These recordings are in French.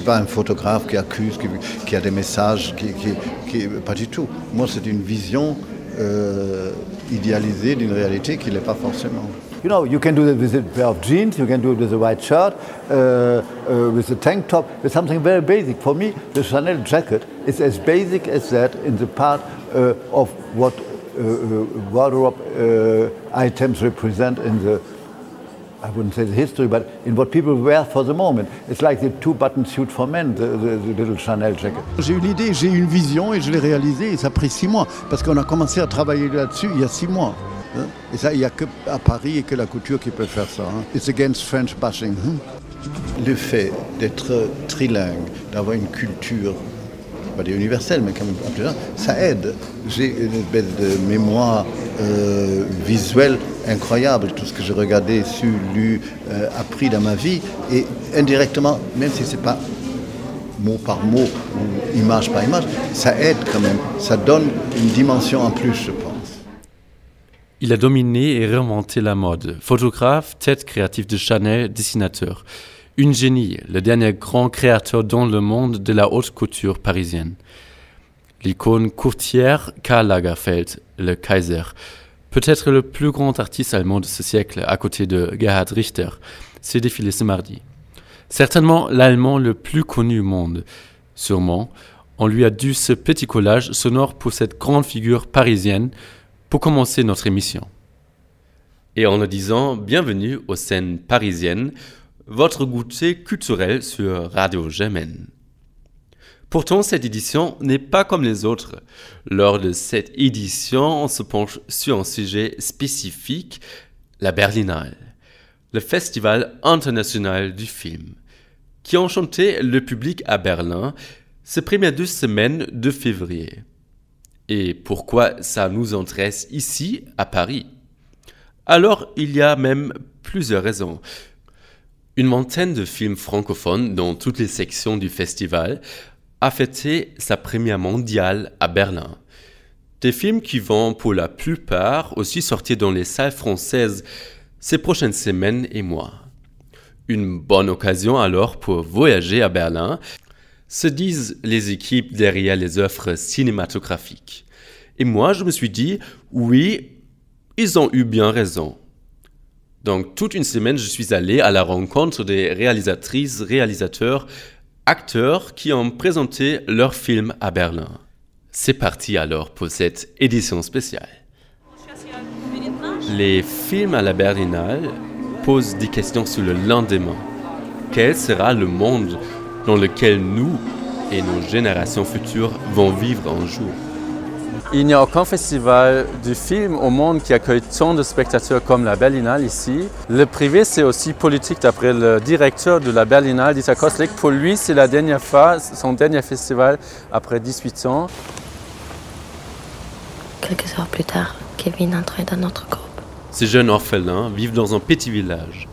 suis pas un photographe qui accuse, qui, a des messages, qui, pas du tout. Moi, c'est une vision euh, idéalisée d'une réalité qui n'est pas forcément. You know, you can do it with a pair of jeans, you can do it with a white shirt, uh, uh, with a tank top, with something very basic. For me, the Chanel jacket is as basic as that in the part uh, of what uh, uh, wardrobe uh, items represent in the I wouldn't say the history, but in what people wear for the moment. It's like the two-button suit for men, the, the, the little Chanel jacket. J'ai eu l'idée, j'ai eu une vision et je l'ai réalisée et ça a pris six mois parce qu'on a commencé à travailler là-dessus il y a six mois. Hein. Et ça, il n'y a que à Paris et que la couture qui peut faire ça. Hein. It's against French bashing. Hein. Le fait d'être trilingue, d'avoir une culture pas universelle, mais quand même ça aide. J'ai une de mémoire euh, visuelle incroyable, tout ce que j'ai regardé, su, lu, euh, appris dans ma vie, et indirectement, même si c'est pas mot par mot ou image par image, ça aide quand même, ça donne une dimension en plus, je pense. Il a dominé et remonté la mode. Photographe, tête créative de Chanel, dessinateur. Une génie, le dernier grand créateur dans le monde de la haute couture parisienne. L'icône courtière Karl Lagerfeld, le Kaiser. Peut-être le plus grand artiste allemand de ce siècle, à côté de Gerhard Richter, s'est défilé ce mardi. Certainement l'allemand le plus connu au monde. Sûrement, on lui a dû ce petit collage sonore pour cette grande figure parisienne pour commencer notre émission. Et en le disant, bienvenue aux scènes parisiennes, votre goûter culturel sur Radio Germaine. Pourtant, cette édition n'est pas comme les autres. Lors de cette édition, on se penche sur un sujet spécifique, la Berlinale, le festival international du film, qui a enchanté le public à Berlin ces premières deux semaines de février et pourquoi ça nous intéresse ici à Paris? Alors il y a même plusieurs raisons. Une vingtaine de films francophones dans toutes les sections du festival a fêté sa première mondiale à Berlin. Des films qui vont pour la plupart aussi sortir dans les salles françaises ces prochaines semaines et mois. Une bonne occasion alors pour voyager à Berlin se disent les équipes derrière les œuvres cinématographiques. Et moi, je me suis dit, oui, ils ont eu bien raison. Donc, toute une semaine, je suis allé à la rencontre des réalisatrices, réalisateurs, acteurs qui ont présenté leurs films à Berlin. C'est parti alors pour cette édition spéciale. Les films à la Berlinale posent des questions sur le lendemain. Quel sera le monde dans lequel nous et nos générations futures vont vivre un jour? Il n'y a aucun festival du film au monde qui accueille tant de spectateurs comme la Berlinale ici. Le privé, c'est aussi politique d'après le directeur de la Berlinale, Dieter Koslik. Pour lui, c'est la dernière fois, son dernier festival après 18 ans. Quelques heures plus tard, Kevin entrait dans notre groupe. Ces jeunes orphelins vivent dans un petit village.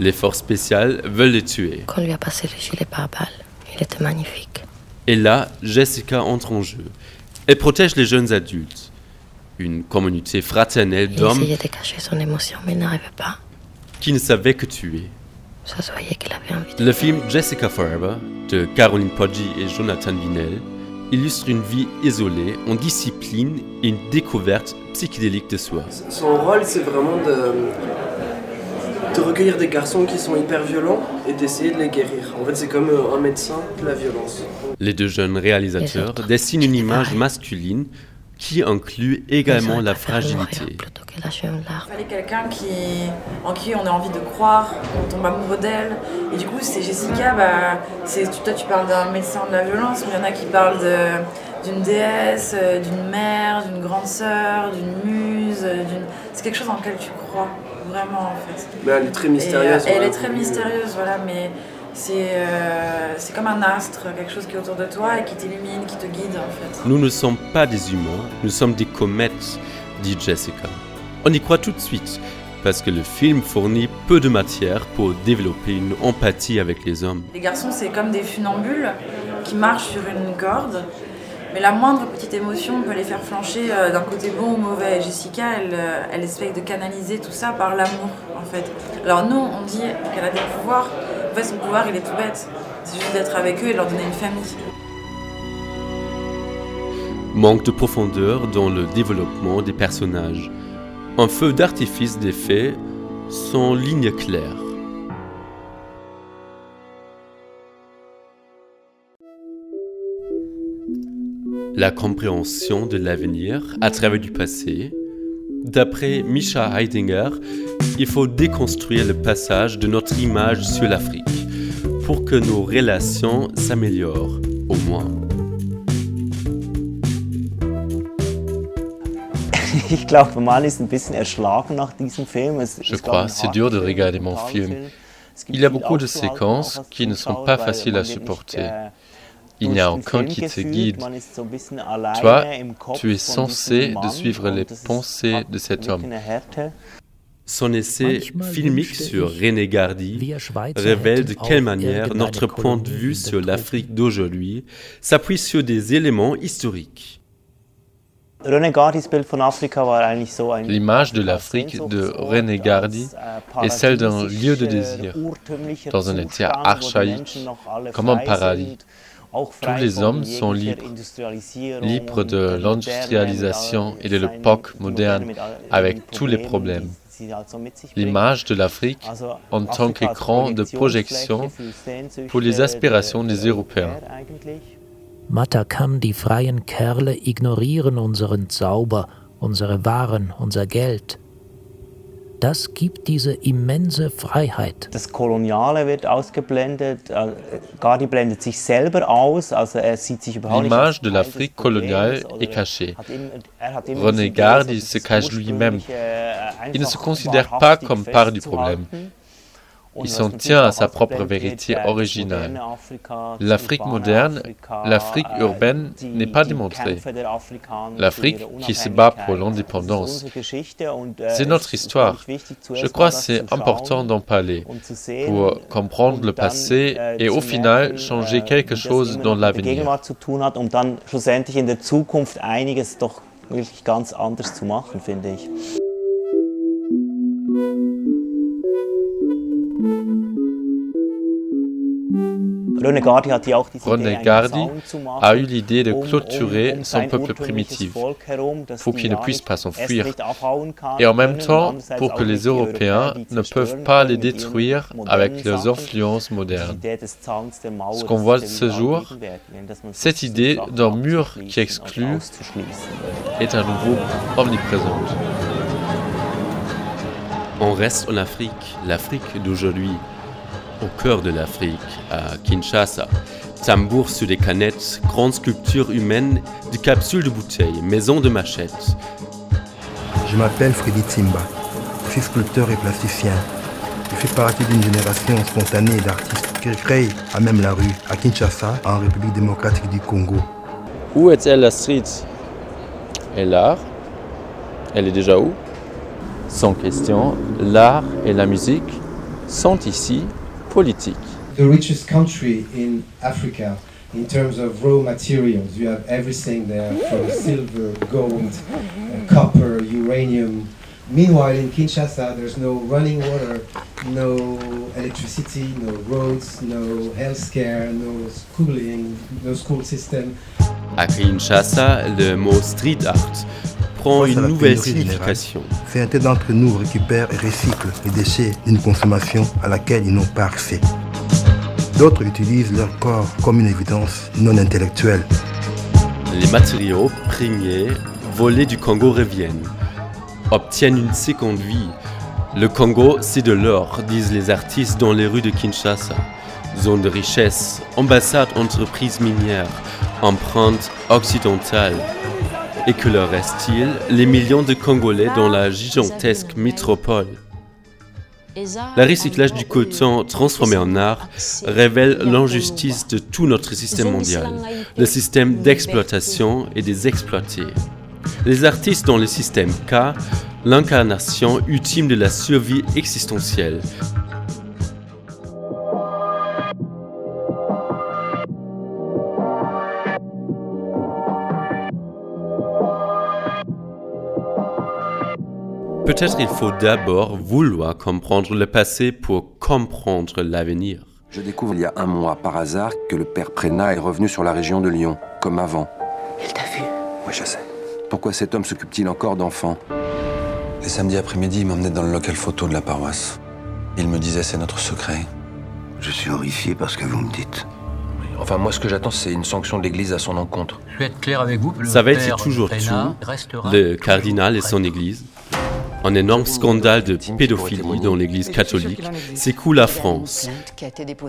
Les forces spéciales veulent les tuer. Qu'on lui a passé le gilet pare-balles. Il était magnifique. Et là, Jessica entre en jeu. Elle protège les jeunes adultes. Une communauté fraternelle d'hommes. Il essayait de cacher son émotion, mais il n'arrivait pas. Qui ne savait que tuer. Ça se voyait qu'il avait envie de. Le film Jessica Forever de Caroline Poggi et Jonathan Vinel illustre une vie isolée, en discipline et une découverte psychédélique de soi. Son rôle, c'est vraiment de, de recueillir des garçons qui sont hyper violents et d'essayer de les guérir. En fait, c'est comme euh, un médecin de la violence. Les deux jeunes réalisateurs dessinent une image masculine qui inclut également la fragilité. Il fallait quelqu'un qui, en qui on a envie de croire, on tombe amoureux d'elle. Et du coup, c'est Jessica, bah, toi tu parles d'un médecin de la violence, mais il y en a qui parlent d'une déesse, euh, d'une mère, d'une grande sœur, d'une muse, c'est quelque chose en lequel tu crois vraiment en fait. Mais elle est très mystérieuse. elle est très mystérieuse, voilà, mais euh, c'est comme un astre, quelque chose qui est autour de toi et qui t'illumine, qui te guide en fait. Nous ne sommes pas des humains, nous sommes des comètes, dit Jessica. On y croit tout de suite, parce que le film fournit peu de matière pour développer une empathie avec les hommes. Les garçons, c'est comme des funambules qui marchent sur une corde mais la moindre petite émotion peut les faire flancher euh, d'un côté bon ou mauvais. Jessica, elle, euh, elle essaye de canaliser tout ça par l'amour, en fait. Alors nous, on dit qu'elle a des pouvoirs, En fait, son pouvoir, il est tout bête. C'est juste d'être avec eux et leur donner une famille. Manque de profondeur dans le développement des personnages. Un feu d'artifice des faits sans ligne claire. La compréhension de l'avenir à travers du passé. D'après Misha Heidinger, il faut déconstruire le passage de notre image sur l'Afrique pour que nos relations s'améliorent, au moins. Je crois, c'est dur de regarder mon film. Il y a beaucoup de séquences qui ne sont pas faciles à supporter. Il n'y a aucun qui te guide. Toi, tu es censé de suivre les pensées de cet homme. Son essai filmique sur René Gardy révèle de quelle manière notre point de vue sur l'Afrique d'aujourd'hui s'appuie sur des éléments historiques. L'image de l'Afrique de René Gardy est celle d'un lieu de désir, dans un état archaïque, comme un paradis. Tous les hommes sont libres, libres de l'industrialisation et de l'époque moderne, avec tous les problèmes. L'image de l'Afrique en tant qu'écran de projection pour les aspirations des Européens. Matakam, die freien Kerle ignorieren unseren Zauber, unsere Waren, unser Geld. Das gibt diese immense Freiheit. Das Koloniale wird ausgeblendet. Äh, Gardi blendet sich selber aus, also er sieht sich überhaupt L'image de l'Afrique coloniale est cachée. René Gardi se cache lui-même. Il ne se considère pas comme part du problème. Il s'en tient à sa propre vérité originale. L'Afrique moderne, l'Afrique urbaine n'est pas démontrée. L'Afrique qui se bat pour l'indépendance. C'est notre histoire. Je crois que c'est important d'en parler pour comprendre le passé et au final changer quelque chose dans l'avenir. ganz anders zu machen, finde ich. René Gardi a eu l'idée de clôturer son peuple primitif pour qu'il ne puisse pas s'enfuir et en même temps pour que les Européens ne peuvent pas les détruire avec leurs influences modernes. Ce qu'on voit ce jour, cette idée d'un mur qui exclut est à nouveau omniprésente. On reste en Afrique, l'Afrique d'aujourd'hui, au cœur de l'Afrique, à Kinshasa. Tambour sur des canettes, grandes sculptures humaines, des capsules de bouteilles, maisons de machettes. Je m'appelle Freddy Timba. Je suis sculpteur et plasticien. Je fais partie d'une génération spontanée d'artistes qui créent à même la rue, à Kinshasa, en République démocratique du Congo. Où est-elle la street? Et l'art Elle est déjà où? Sans question, l'art et la musique sont ici politique. The richest country in Africa in terms of raw materials. You have everything there from silver, gold, uh, copper, uranium. Meanwhile, in Kinshasa, there's no running water, no electricity, no roads, no healthcare, no schooling, no school system. À Kinshasa, le mot street art prend une nouvelle signification. Certains d'entre nous récupèrent et recyclent les déchets d'une consommation à laquelle ils n'ont pas accès. D'autres utilisent leur corps comme une évidence non intellectuelle. Les matériaux prégnés, volés du Congo reviennent, obtiennent une seconde vie. Le Congo, c'est de l'or, disent les artistes dans les rues de Kinshasa. Zone de richesse, ambassade entreprise minière, empreinte occidentale. Et que leur reste-t-il? Les millions de Congolais dans la gigantesque métropole. Le recyclage du coton transformé en art révèle l'injustice de tout notre système mondial, le système d'exploitation et des exploités. Les artistes dans le système K, l'incarnation ultime de la survie existentielle, Peut-être il faut d'abord vouloir comprendre le passé pour comprendre l'avenir. Je découvre il y a un mois, par hasard, que le père Prénat est revenu sur la région de Lyon, comme avant. Il t'a vu? Oui, je sais. Pourquoi cet homme s'occupe-t-il encore d'enfants? Les samedis après-midi, il m'emmenait dans le local photo de la paroisse. Il me disait c'est notre secret. Je suis horrifié par ce que vous me dites. Enfin, moi, ce que j'attends, c'est une sanction de l'Église à son encontre. Je vais être clair avec vous. Ça va être toujours tout. Le cardinal et son Église? Un énorme scandale de pédophilie dans l'Église catholique s'écoule à France.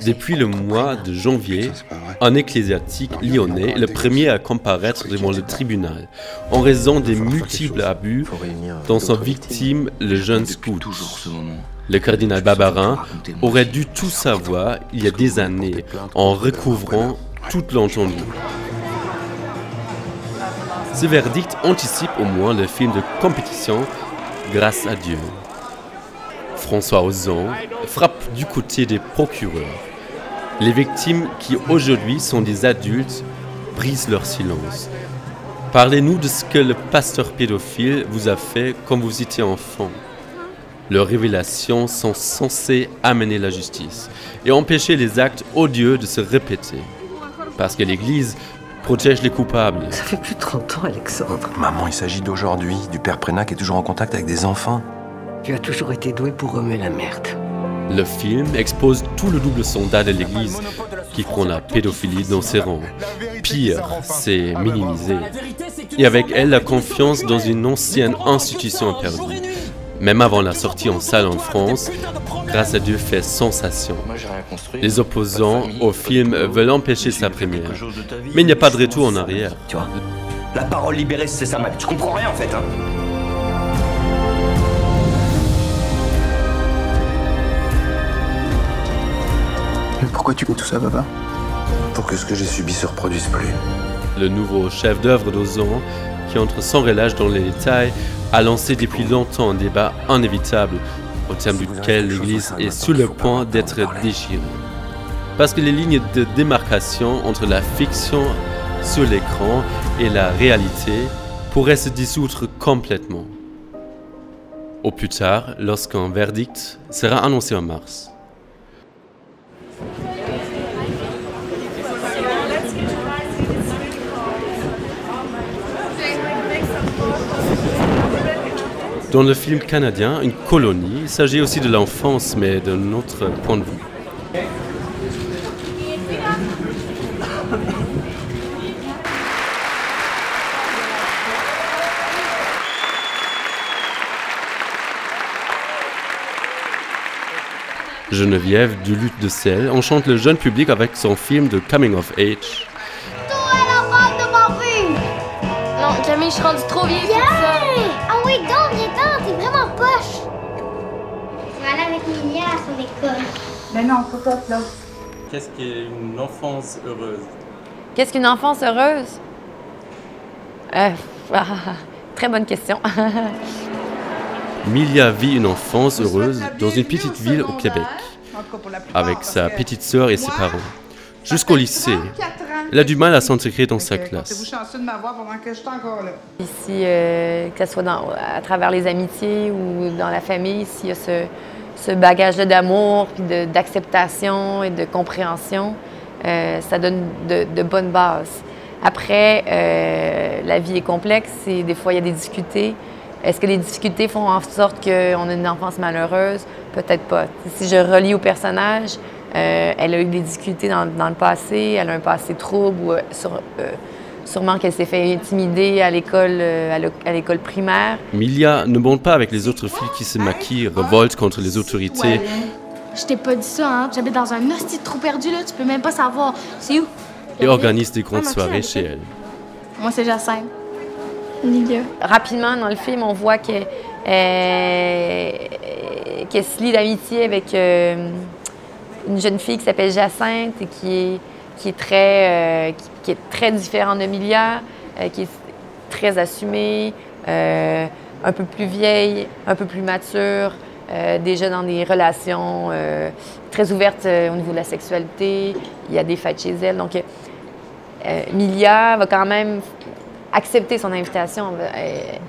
Depuis le mois de janvier, un ecclésiastique lyonnais est le premier à comparaître devant le tribunal en raison des multiples abus dont sont victimes les jeunes scouts. Le cardinal Barbarin aurait dû tout savoir il y a des années en recouvrant toute l'entendu. Ce verdict anticipe au moins le film de compétition Grâce à Dieu. François Ozon frappe du côté des procureurs. Les victimes qui aujourd'hui sont des adultes brisent leur silence. Parlez-nous de ce que le pasteur pédophile vous a fait quand vous étiez enfant. Leurs révélations sont censées amener la justice et empêcher les actes odieux de se répéter. Parce que l'Église protège les coupables. Ça fait plus de 30 ans, Alexandre. Maman, il s'agit d'aujourd'hui, du père Prénat qui est toujours en contact avec des enfants. Tu as toujours été doué pour remuer la merde. Le film expose tout le double sondage de l'Église qui prend la pédophilie dans ses rangs. Pire, c'est minimisé. Et avec elle, la confiance dans une ancienne institution perdue même avant la sortie en salle en France, grâce à Dieu fait sensation. Les opposants au film veulent empêcher sa première. Mais il n'y a pas de retour en arrière. Tu vois, la parole libérée, c'est ça, Tu comprends rien en fait, hein Pourquoi tu fais tout ça, papa Pour que ce que j'ai subi se reproduise plus. Le nouveau chef d'œuvre d'Ozon, qui entre sans relâche dans les détails, a lancé depuis longtemps un débat inévitable au terme duquel l'Église est sur le point d'être déchirée. Parce que les lignes de démarcation entre la fiction sur l'écran et la réalité pourraient se dissoudre complètement. Au plus tard, lorsqu'un verdict sera annoncé en mars. Dans le film canadien, Une colonie, il s'agit aussi de l'enfance, mais d'un autre point de vue. Geneviève du Lutte de Sel enchante le jeune public avec son film de Coming of Age. Toi, la de ma vie! Non, Camille, je suis rendue trop vieille pour ça. Avec Milia à son école. Mais non, faut pas, là. Qu'est-ce qu'une enfance heureuse? Qu'est-ce qu'une enfance heureuse? Euh, très bonne question. Milia vit une enfance heureuse dans une petite ville au Québec, avec sa petite sœur et ses parents. Jusqu'au lycée, elle a du mal à s'intégrer dans sa classe. Ici, euh, que ce soit à travers les amitiés ou dans la famille, s'il y a ce, bagage d'amour, puis d'acceptation et de compréhension, euh, ça donne de, bonnes bases. Après, euh, la vie est complexe et des fois, il y a des difficultés. Est-ce que les difficultés font en sorte qu'on a une enfance malheureuse? Peut-être pas. Si je relis au personnage, euh, elle a eu des difficultés dans, le passé, elle a un passé trouble ou euh, sûrement qu'elle s'est fait intimider à l'école à l'école primaire. Milia ne monte pas avec les autres filles qui se maquillent, revoltent contre les autorités. Je t'ai pas dit ça, hein? J'habite dans un hostie trop perdu, là. Tu peux même pas savoir. C'est où? Et organise des grandes soirées chez elle. Moi, c'est Jacinthe. Rapidement, dans le film, on voit qu'elle se lie d'amitié avec une jeune fille qui s'appelle Jacinthe et qui est, qui est, très, euh, qui, est très différente de Milia, euh, qui est très assumée, euh, un peu plus vieille, un peu plus mature, déjà dans des relations très ouvertes au niveau de la sexualité. Il y a des fêtes chez elle. Donc, Milia va quand même accepter son invitation.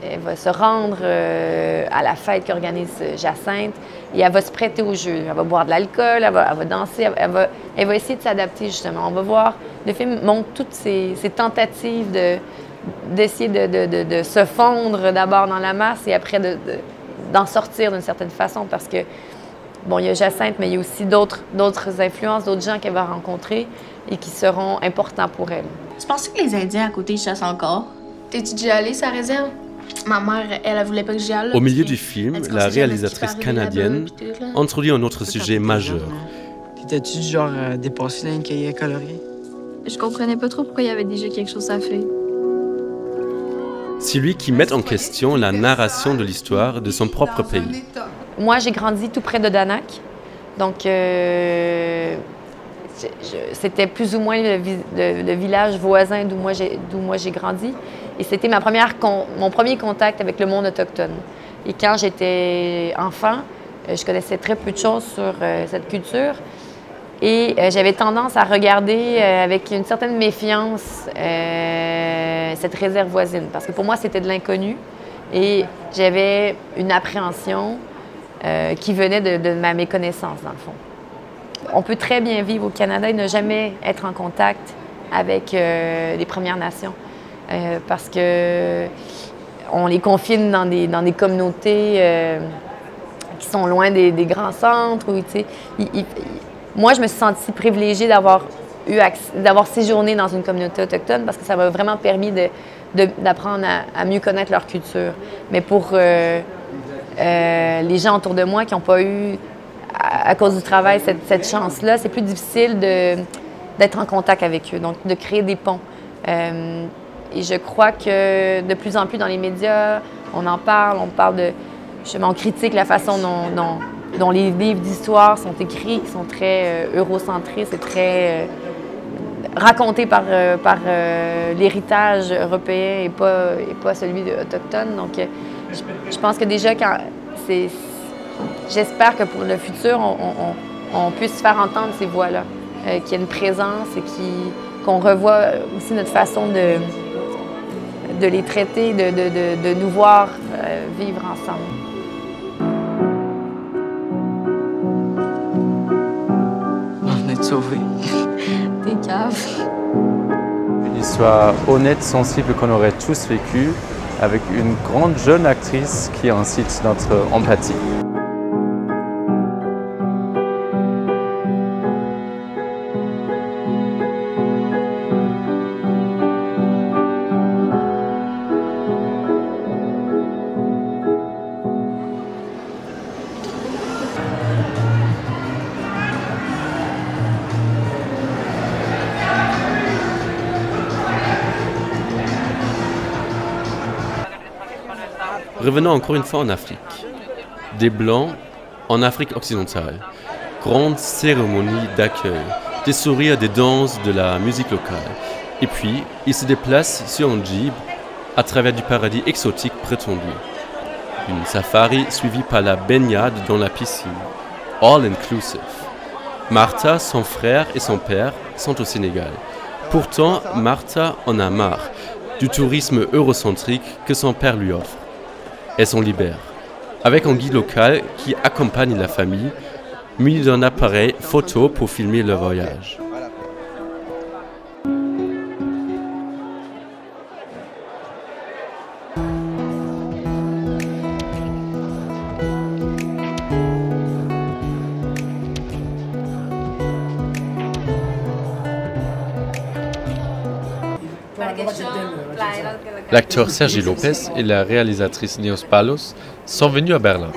Elle, va se rendre euh, à la fête qu'organise Jacinthe et elle va se prêter au jeu. Elle va boire de l'alcool, elle va, danser, elle va, elle va essayer de s'adapter justement. On va voir, le film montre toutes ces, tentatives de, d'essayer de, se fondre d'abord dans la masse et après d'en sortir d'une certaine façon parce que, bon, il y a Jacinthe, mais il y a aussi d'autres influences, d'autres gens qu'elle va rencontrer et qui seront importants pour elle. Tu penses que les Indiens à côté chassent encore? T'es-tu déjà allé sa réserve? Ma mère, elle, elle voulait pas que j'y aille. Au milieu du film, la réalisatrice canadienne introduit un autre sujet majeur. T'étais-tu genre euh, dépassé dans une cahier colorier? Je comprenais pas trop pourquoi il y avait déjà quelque chose à faire. C'est lui qui met en question la narration de l'histoire de son propre pays. Moi, j'ai grandi tout près de Danak. Donc, euh, c'était plus ou moins le, village voisin d'où moi j'ai grandi. Et c'était mon premier contact avec le monde autochtone. Et quand j'étais enfant, euh, je connaissais très peu de choses sur euh, cette culture. Et euh, j'avais tendance à regarder avec une certaine méfiance cette réserve voisine. Parce que pour moi, c'était de l'inconnu. Et j'avais une appréhension qui venait de ma méconnaissance, dans le fond. On peut très bien vivre au Canada et ne jamais être en contact avec euh, les Premières Nations euh, parce que on les confine dans des, communautés euh, qui sont loin des, grands centres. moi, je me suis sentie privilégiée d'avoir eu d'avoir séjourné dans une communauté autochtone parce que ça m'a vraiment permis d'apprendre à, mieux connaître leur culture. Mais pour les gens autour de moi qui n'ont pas eu à, cause du travail, cette, chance-là, c'est plus difficile d'être en contact avec eux, donc de créer des ponts. Euh, et je crois que de plus en plus dans les médias, on en parle, on parle de. Justement, on critique la façon dont, les livres d'histoire sont écrits, qui sont très euh, eurocentrés, c'est très euh, raconté par, par l'héritage européen et pas, et pas celui autochtone. Donc, je, je pense que déjà, quand c'est j'espère que pour le futur, on, puisse faire entendre ces voix-là, euh, qu'il y ait une présence et qu'on revoie aussi notre façon de, de les traiter, de, nous voir euh, vivre ensemble. On de sauver. Des caves. Une histoire honnête, sensible qu'on aurait tous vécu avec une grande jeune actrice qui incite notre empathie. Revenons encore une fois en Afrique. Des Blancs en Afrique occidentale. Grande cérémonie d'accueil. Des sourires, des danses, de la musique locale. Et puis, ils se déplacent sur un jeep à travers du paradis exotique prétendu. Une safari suivie par la baignade dans la piscine. All inclusive. Martha, son frère et son père sont au Sénégal. Pourtant, Martha en a marre du tourisme eurocentrique que son père lui offre et s'en libère, avec un guide local qui accompagne la famille, muni d'un appareil photo pour filmer le voyage. L'acteur Sergi Lopez et la réalisatrice Neos Palos sont venus à Berlin.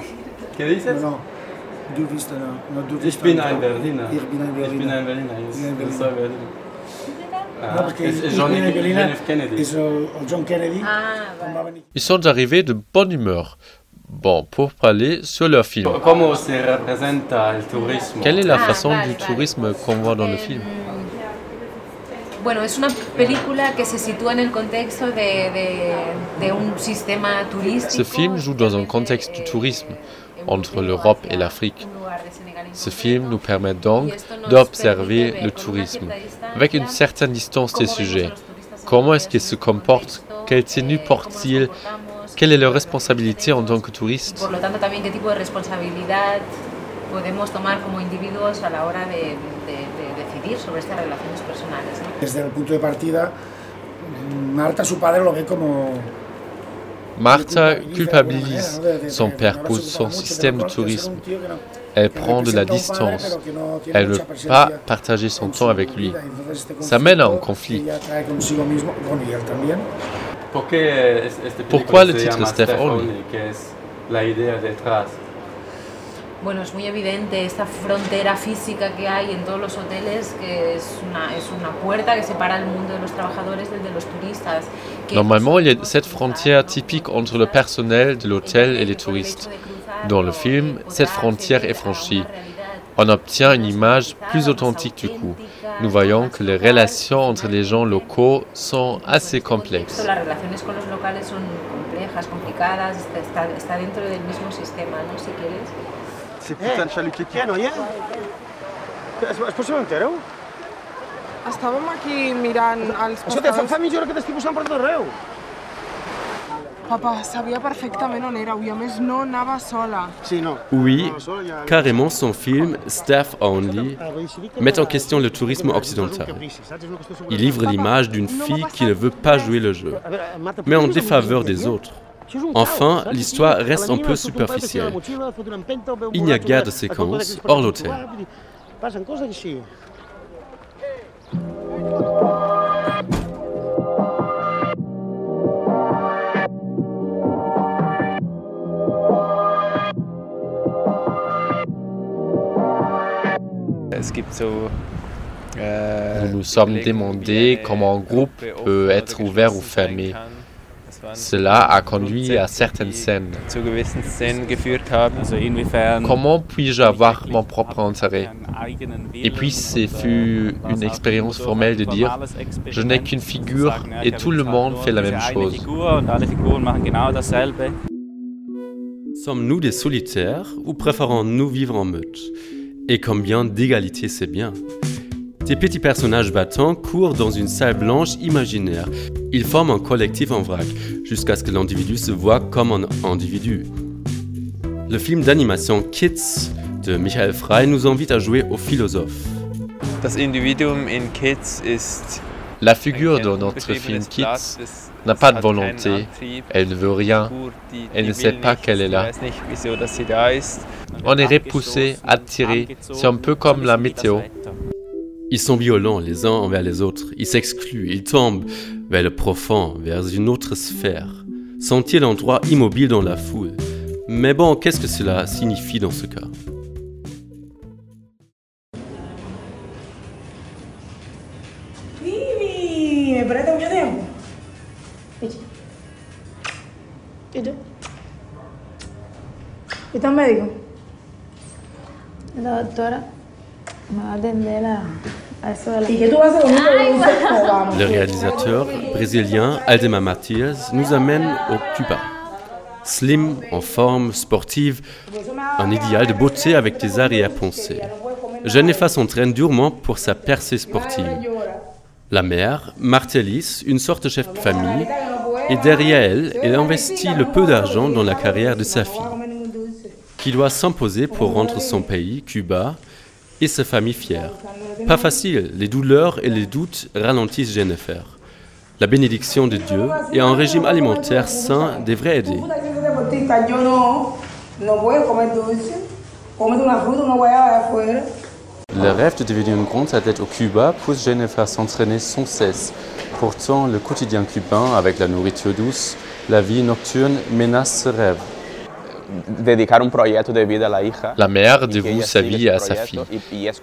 Ils sont arrivés de bonne humeur. Bon, pour parler sur leur film. Quelle est la façon du tourisme qu'on voit dans le film? Bueno, es una película que se sitúa en el contexto de, de, de un sistema turístico. Ce film joue dans un contexte du tourisme entre l'Europe et l'Afrique. Ce film nous permet donc d'observer le tourisme avec une certaine distance des sujets. Comment est-ce qu'il se comporte? Quelle tenue porte-t-il? Quelle est leur responsabilité en tant que touriste Por lo tanto, también qué tipo de responsabilidad podemos tomar como individuos a la hora de, de, decidir sobre estas relaciones personales. ¿no? Desde el punto de partida, Marta, su padre, lo ve como Martha culpabilise son père pour son système de tourisme. Elle prend de la distance. Elle ne veut pas partager son temps avec lui. Ça mène à un conflit. Pourquoi le titre Steph Only Bueno, es muy evidente esta frontera física que hay en todos los hoteles, que es una, es una puerta que separa el mundo de los trabajadores del de los turistas. Normalement, il y a cette frontière typique entre le personnel de l'hôtel et les touristes. Dans le film, cette frontière est franchie. On obtient une image plus authentique du coup. Nous voyons que les relations entre les gens locaux sont assez complexes. Ces putains de chalutiers qui viennent, rien Es, es possible entereu? Estàvem aquí mirant els Escolta, fa, pescadors. fa mitja hora que t'estic buscant per tot arreu. Papa, sabia perfectament on éreu i a més no anava sola. Sí, no. Oui, carrément son film Staff Only met en question le tourisme occidental. Il livre l'image d'une fille qui ne veut pas jouer le jeu, mais en défaveur des autres. Enfin, l'histoire reste un peu superficielle. Il n'y a guère de séquences hors l'hôtel. Coses així. Nous nous sommes demandé comment un groupe peut être ouvert ou fermé. Cela a conduit à certaines scènes. Comment puis-je avoir mon propre intérêt? Et puis, ce fut une expérience formelle de dire, je n'ai qu'une figure et tout le monde fait la même chose. Sommes-nous des solitaires ou préférons-nous vivre en meute? Et combien d'égalité c'est bien? Des petits personnages battants courent dans une salle blanche imaginaire. Ils forment un collectif en vrac, jusqu'à ce que l'individu se voit comme un individu. Le film d'animation Kids de Michael Frey nous invite à jouer au philosophe. Das Individuum in Kids ist La figure de notre film Kids n'a pas de volonté, elle ne veut rien, elle ne sait pas qu'elle est là. On est repoussé, attiré, c'est un peu comme la météo. Ils sont violents les uns envers les autres, ils s'excluent, ils tombent vers le profond, vers une autre sphère. Sentir l'endroit immobile dans la foule? Mais bon, qu'est-ce que cela signifie dans ce cas? Vivi, me presta mucho tiempo. ¿Y tú? ¿Y estás médico? La doctora me va a atender a, a eso de la... ¿Y qué tú haces conmigo? Vamos. Le réalisateur brésilien Aldemar Matias nous amène au Cuba. Slim, en forme, sportive, un idéal de beauté avec des arrière-pensées. Genefa s'entraîne durement pour sa percée sportive. La mère, Martelis, une sorte de chef de famille, et derrière elle, elle investit le peu d'argent dans la carrière de sa fille, qui doit s'imposer pour rendre son pays, Cuba, et sa famille fière. Pas facile, les douleurs et les doutes ralentissent Jennifer. La bénédiction de Dieu et un régime alimentaire sain devraient aider. Le rêve de devenir une grande athlète au Cuba pousse Jennifer à s'entraîner sans cesse. Pourtant, le quotidien cubain, avec la nourriture douce, la vie nocturne, menace ce rêve. La mère dévoue sa vie à sa fille.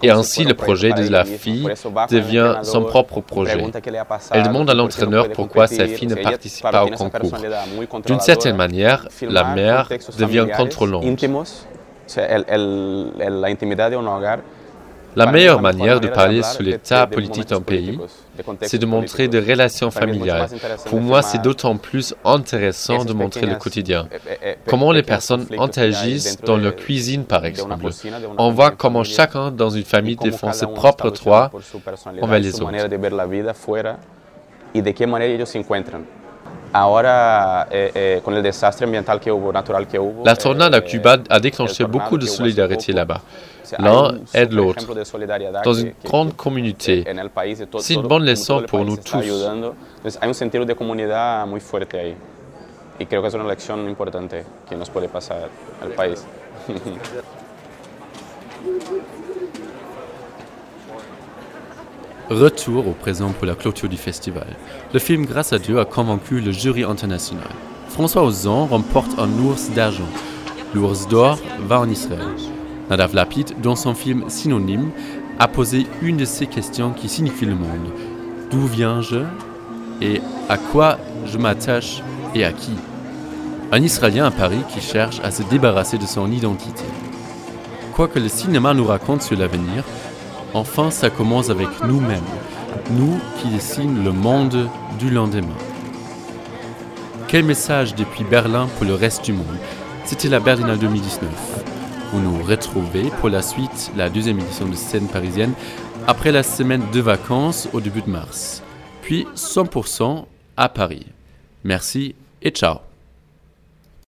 Et ainsi, le projet de la fille devient son propre projet. Elle demande à l'entraîneur pourquoi sa fille ne participe pas au concours. D'une certaine manière, la mère devient contrôlante. La meilleure manière de parler sur l'état politique d'un pays, c'est de montrer des relations familiales. Pour moi, c'est d'autant plus intéressant de montrer le quotidien. Comment les personnes interagissent dans leur cuisine, par exemple. On voit comment chacun dans une famille défend ses propres droits envers les autres. Ahora, eh, eh, con el desastre ambiental que hubo, natural que hubo, La tornade à Cuba a déclenché beaucoup de solidarité là-bas. L'un aide l'autre, dans une grande communauté. C'est une bonne leçon pour nous tous. Entonces, hay un sentido de comunidad muy fuerte ahí. Y creo que es una lección importante que nos puede pasar al país. Retour au présent pour la clôture du festival. Le film Grâce à Dieu a convaincu le jury international. François Ozan remporte un ours d'argent. L'ours d'or va en Israël. Nadav Lapid, dans son film Synonyme, a posé une de ces questions qui signifient le monde. D'où viens-je et à quoi je m'attache et à qui? Un Israélien à Paris qui cherche à se débarrasser de son identité. Quoi que le cinéma nous raconte sur l'avenir, enfin ça commence avec nous-mêmes, nous qui dessinent le monde du lendemain. Quel message depuis Berlin pour le reste du monde? C'était la Berlinale 2019. Vous nous retrouvez pour la suite, la deuxième édition de scène parisienne, après la semaine de vacances au début de mars. Puis 100% à Paris. Merci et ciao